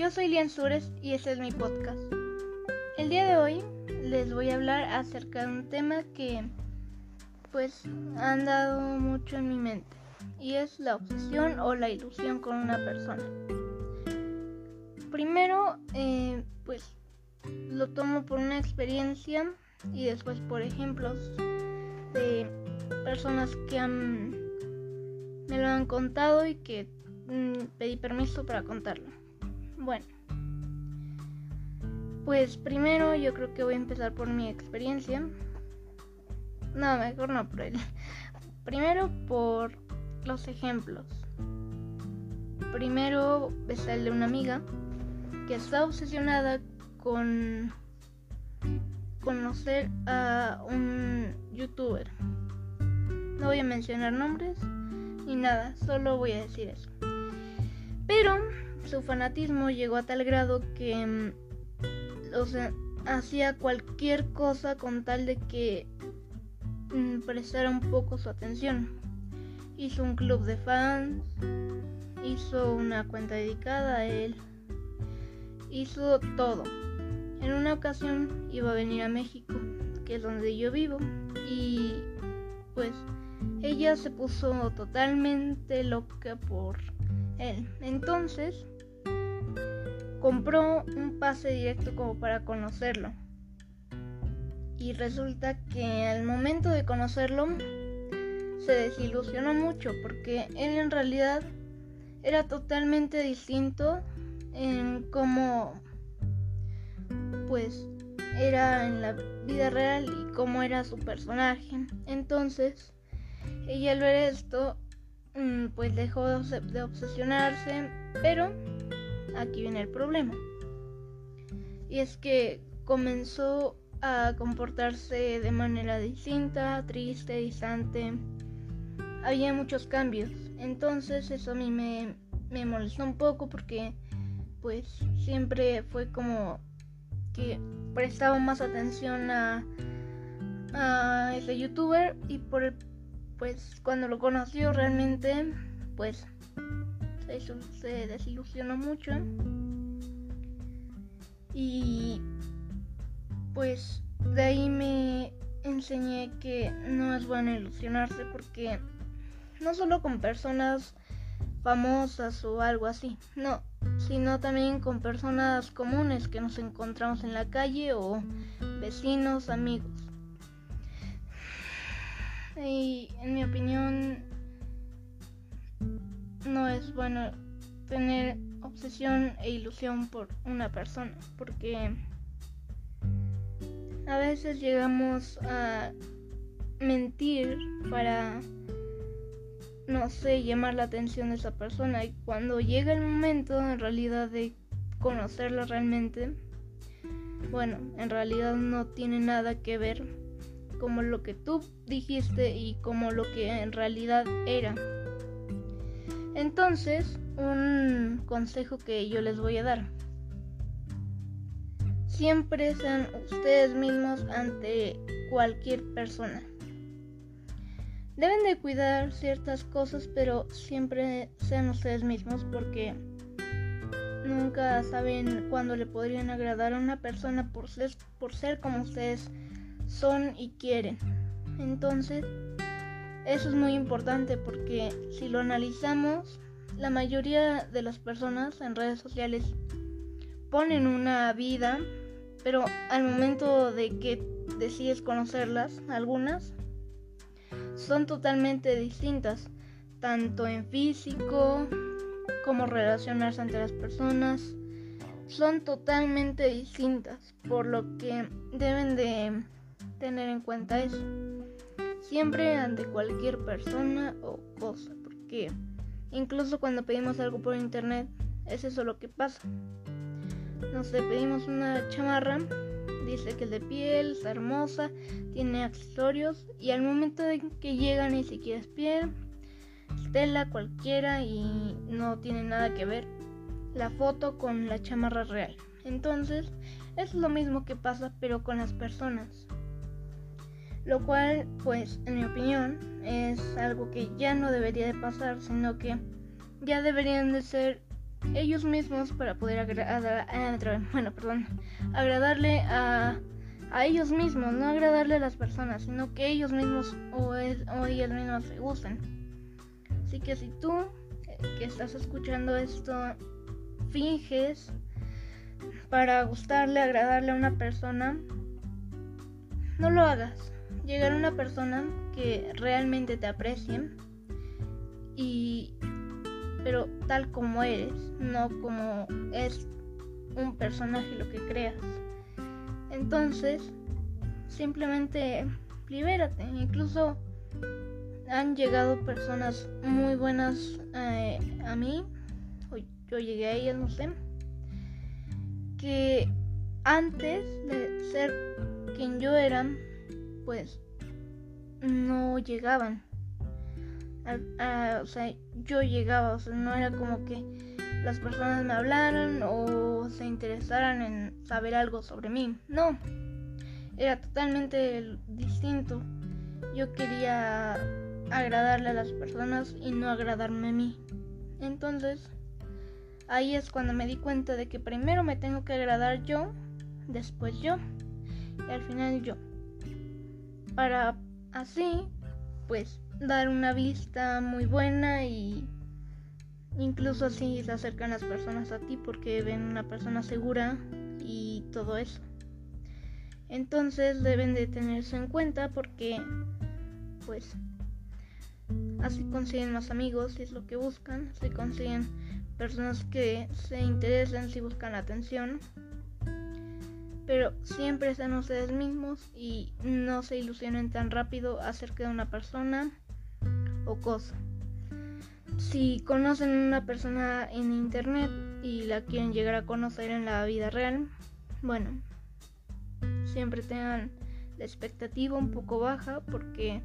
yo soy Lian Sures y este es mi podcast. El día de hoy les voy a hablar acerca de un tema que pues ha andado mucho en mi mente y es la obsesión o la ilusión con una persona. Primero, eh, pues lo tomo por una experiencia y después por ejemplos de personas que me lo han contado y que mm, pedí permiso para contarlo. Bueno, pues primero yo creo que voy a empezar por mi experiencia. No, mejor no por él. Primero por los ejemplos. Primero es el de una amiga que está obsesionada con conocer a un youtuber. No voy a mencionar nombres ni nada, solo voy a decir eso. Pero su fanatismo llegó a tal grado que mm, hacía cualquier cosa con tal de que mm, prestara un poco su atención. Hizo un club de fans, hizo una cuenta dedicada a él, hizo todo. En una ocasión iba a venir a México, que es donde yo vivo, y pues ella se puso totalmente loca por él. Entonces compró un pase directo como para conocerlo. Y resulta que al momento de conocerlo se desilusionó mucho porque él en realidad era totalmente distinto en cómo pues era en la vida real y cómo era su personaje. Entonces, ella al ver esto, pues dejó de obsesionarse, pero aquí viene el problema. Y es que comenzó a comportarse de manera distinta, triste, distante. Había muchos cambios. Entonces eso a mí me, molestó un poco porque pues siempre fue como que prestaba más atención a, a ese youtuber y por pues cuando lo conoció realmente pues se, se desilusionó mucho y pues de ahí me enseñé que no es bueno ilusionarse porque no solo con personas famosas o algo así, no, sino también con personas comunes que nos encontramos en la calle o vecinos, amigos. Y en mi opinión no es bueno tener obsesión e ilusión por una persona porque a veces llegamos a mentir para no sé, llamar la atención de esa persona y cuando llega el momento en realidad de conocerla realmente, bueno, en realidad no tiene nada que ver como lo que tú dijiste y como lo que en realidad era. Entonces, un consejo que yo les voy a dar. Siempre sean ustedes mismos ante cualquier persona. Deben de cuidar ciertas cosas, pero siempre sean ustedes mismos porque nunca saben cuándo le podrían agradar a una persona por ser, por ser como ustedes son y quieren. Entonces, eso es muy importante porque si lo analizamos, la mayoría de las personas en redes sociales ponen una vida, pero al momento de que decides conocerlas, algunas son totalmente distintas, tanto en físico como relacionarse entre las personas. Son totalmente distintas, por lo que deben de tener en cuenta eso. Siempre ante cualquier persona o cosa, porque incluso cuando pedimos algo por internet, es eso lo que pasa. No sé, pedimos una chamarra dice que es de piel, está hermosa, tiene accesorios y al momento de que llega ni siquiera es piel, es tela cualquiera y no tiene nada que ver la foto con la chamarra real. Entonces es lo mismo que pasa pero con las personas. Lo cual, pues, en mi opinión, es algo que ya no debería de pasar, sino que ya deberían de ser ellos mismos para poder agradar, bueno, perdón, agradarle a, a ellos mismos, no agradarle a las personas, sino que ellos mismos o, o ellas mismas se gusten. Así que si tú eh, que estás escuchando esto finges para gustarle, agradarle a una persona, no lo hagas. Llegar a una persona que realmente te aprecie y pero tal como eres, no como es un personaje lo que creas. Entonces, simplemente libérate. Incluso han llegado personas muy buenas eh, a mí, o yo llegué a ellas, no sé, que antes de ser quien yo era, pues no llegaban o sea, yo llegaba, o sea, no era como que las personas me hablaran o se interesaran en saber algo sobre mí, no, era totalmente distinto. Yo quería agradarle a las personas y no agradarme a mí. Entonces, ahí es cuando me di cuenta de que primero me tengo que agradar yo, después yo y al final yo. Para así, pues dar una vista muy buena y incluso así se acercan las personas a ti porque ven una persona segura y todo eso. Entonces deben de tenerse en cuenta porque pues así consiguen más amigos si es lo que buscan, así consiguen personas que se interesen si buscan atención. Pero siempre sean ustedes mismos y no se ilusionen tan rápido acerca de una persona cosa. Si conocen una persona en internet y la quieren llegar a conocer en la vida real, bueno, siempre tengan la expectativa un poco baja porque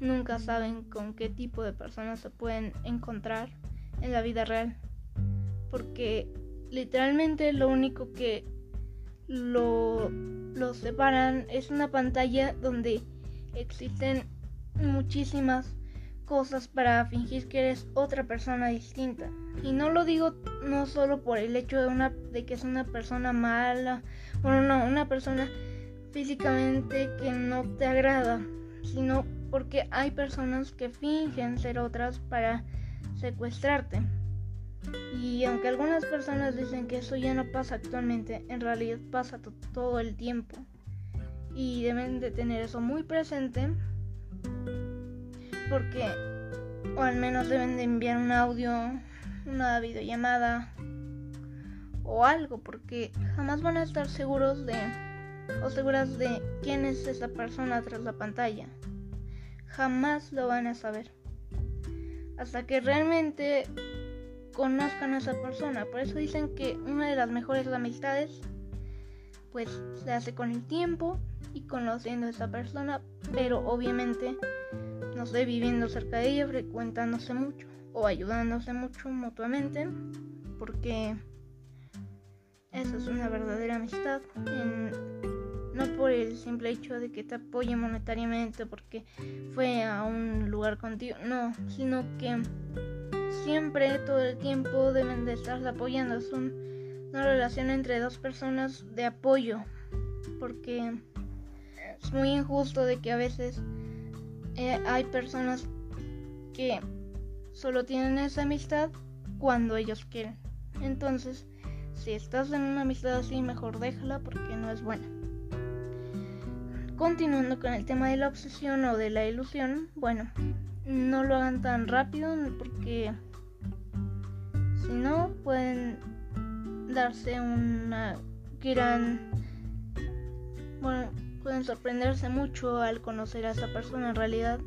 nunca saben con qué tipo de personas se pueden encontrar en la vida real. Porque literalmente lo único que lo, separan es una pantalla donde existen muchísimas cosas para fingir que eres otra persona distinta. Y no lo digo no solo por el hecho de una de que es una persona mala, bueno, no, una persona físicamente que no te agrada, sino porque hay personas que fingen ser otras para secuestrarte. Y aunque algunas personas dicen que eso ya no pasa actualmente, en realidad pasa todo el tiempo. Y deben de tener eso muy presente porque, o al menos deben de enviar un audio, una videollamada o algo, porque jamás van a estar seguros de o seguras de quién es esa persona tras la pantalla. Jamás lo van a saber. Hasta que realmente conozcan a esa persona. Por eso dicen que una de las mejores amistades pues se hace con el tiempo y conociendo a esa persona, pero obviamente no sé, viviendo cerca de ella, frecuentándose mucho o ayudándose mucho mutuamente, porque eso es una verdadera amistad. no por el simple hecho de que te apoye monetariamente porque fue a un lugar contigo, no, sino que siempre, todo el tiempo deben de estar apoyando. Es una relación entre dos personas de apoyo, porque es muy injusto de que a veces eh, hay personas que solo tienen esa amistad cuando ellos quieren. Entonces, si estás en una amistad así, mejor déjala porque no es buena. Continuando con el tema de la obsesión o de la ilusión, bueno, no lo hagan tan rápido porque si no pueden darse una gran bueno pueden sorprenderse mucho al conocer a esa persona en realidad.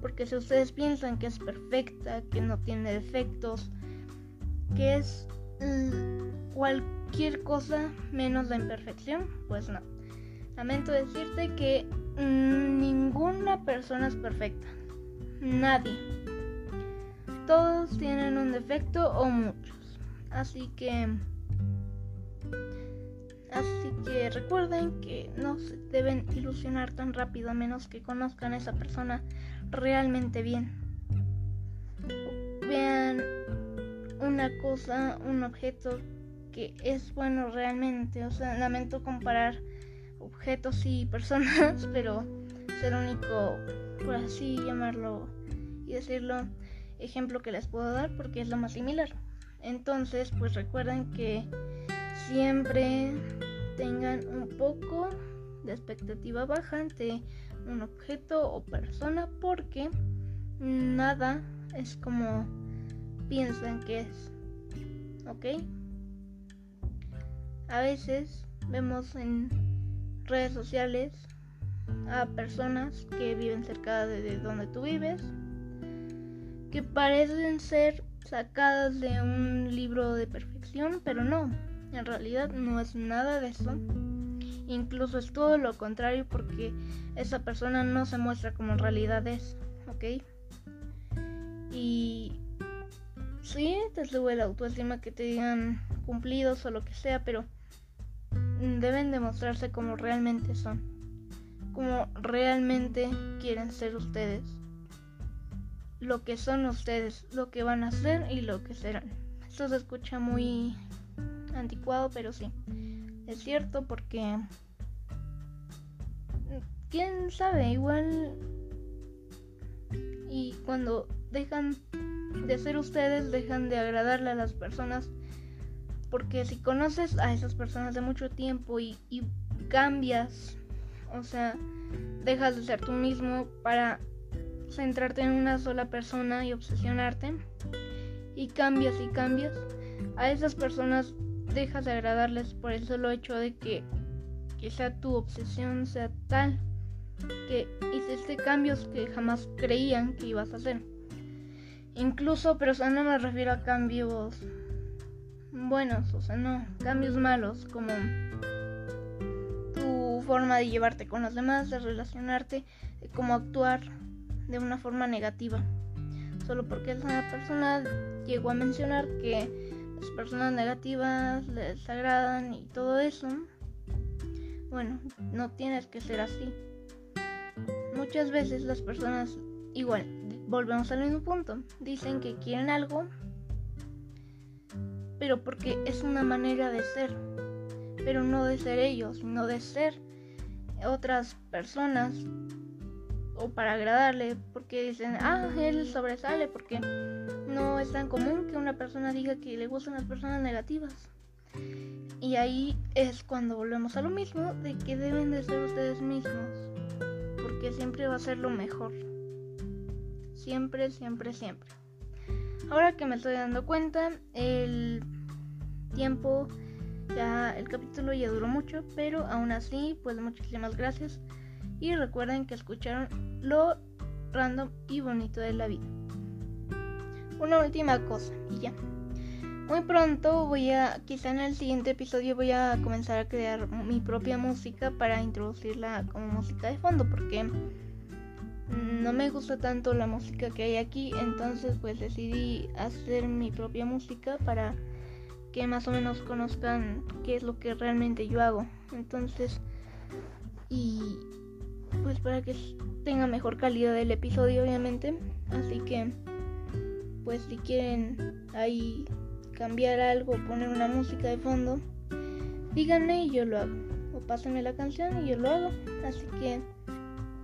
Porque si ustedes piensan que es perfecta, que no tiene defectos, que es cualquier cosa menos la imperfección, pues no. Lamento decirte que ninguna persona es perfecta. Nadie. Todos tienen un defecto o muchos. Así que Así que recuerden que no se deben ilusionar tan rápido a menos que conozcan a esa persona realmente bien. vean una cosa, un objeto que es bueno realmente. O sea, lamento comparar objetos y personas, pero es el único, por así llamarlo y decirlo, ejemplo que les puedo dar porque es lo más similar. Entonces, pues recuerden que siempre tengan un poco de expectativa baja ante un objeto o persona porque nada es como piensan que es. ¿Ok? A veces vemos en redes sociales a personas que viven cerca de donde tú vives, que parecen ser sacadas de un libro de perfección, pero no, en realidad no es nada de eso. Incluso es todo lo contrario porque esa persona no se muestra como en realidad es, ¿ok? Y sí, te sube la autoestima que te digan cumplidos o lo que sea, pero deben demostrarse como realmente son, como realmente quieren ser ustedes, lo que son ustedes, lo que van a ser y lo que serán. Esto se escucha muy anticuado, pero sí, es cierto porque, quién sabe, igual y cuando dejan de ser ustedes, dejan de agradarle a las personas porque si conoces a esas personas de mucho tiempo y, cambias, o sea, dejas de ser tú mismo para centrarte en una sola persona y obsesionarte, y cambias y cambias, a esas personas dejas de agradarles por el solo hecho de que quizá tu obsesión sea tal que hiciste cambios que jamás creían que ibas a hacer. Incluso, pero no me refiero a cambios buenos, o sea, no, cambios malos, como tu forma de llevarte con los demás, de relacionarte, de cómo actuar de una forma negativa. Solo porque esa persona llegó a mencionar que las personas negativas les agradan y todo eso. Bueno, no tienes que ser así. Muchas veces las personas, igual, volvemos al mismo punto, dicen que quieren algo pero porque es una manera de ser, pero no de ser ellos, sino de ser otras personas o para agradarle, porque dicen, ah, él sobresale, porque no es tan común que una persona diga que le gustan las personas negativas. Y ahí es cuando volvemos a lo mismo, de que deben de ser ustedes mismos, porque siempre va a ser lo mejor. Siempre, siempre, siempre. Ahora que me estoy dando cuenta, el tiempo, ya el capítulo ya duró mucho, pero aún así, pues muchísimas gracias. Y recuerden que escucharon lo random y bonito de la vida. Una última cosa, y ya. Muy pronto voy a, quizá en el siguiente episodio voy a comenzar a crear mi propia música para introducirla como música de fondo, porque no me gusta tanto la música que hay aquí, entonces pues decidí hacer mi propia música para que más o menos conozcan qué es lo que realmente yo hago. Entonces, para que tenga mejor calidad el episodio, obviamente. Así que, pues si quieren ahí cambiar algo, poner una música de fondo, díganme y yo lo hago. O pásenme la canción y yo lo hago. Así que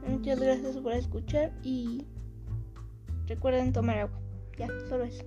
Muchas gracias por escuchar y recuerden tomar agua. Ya, solo eso.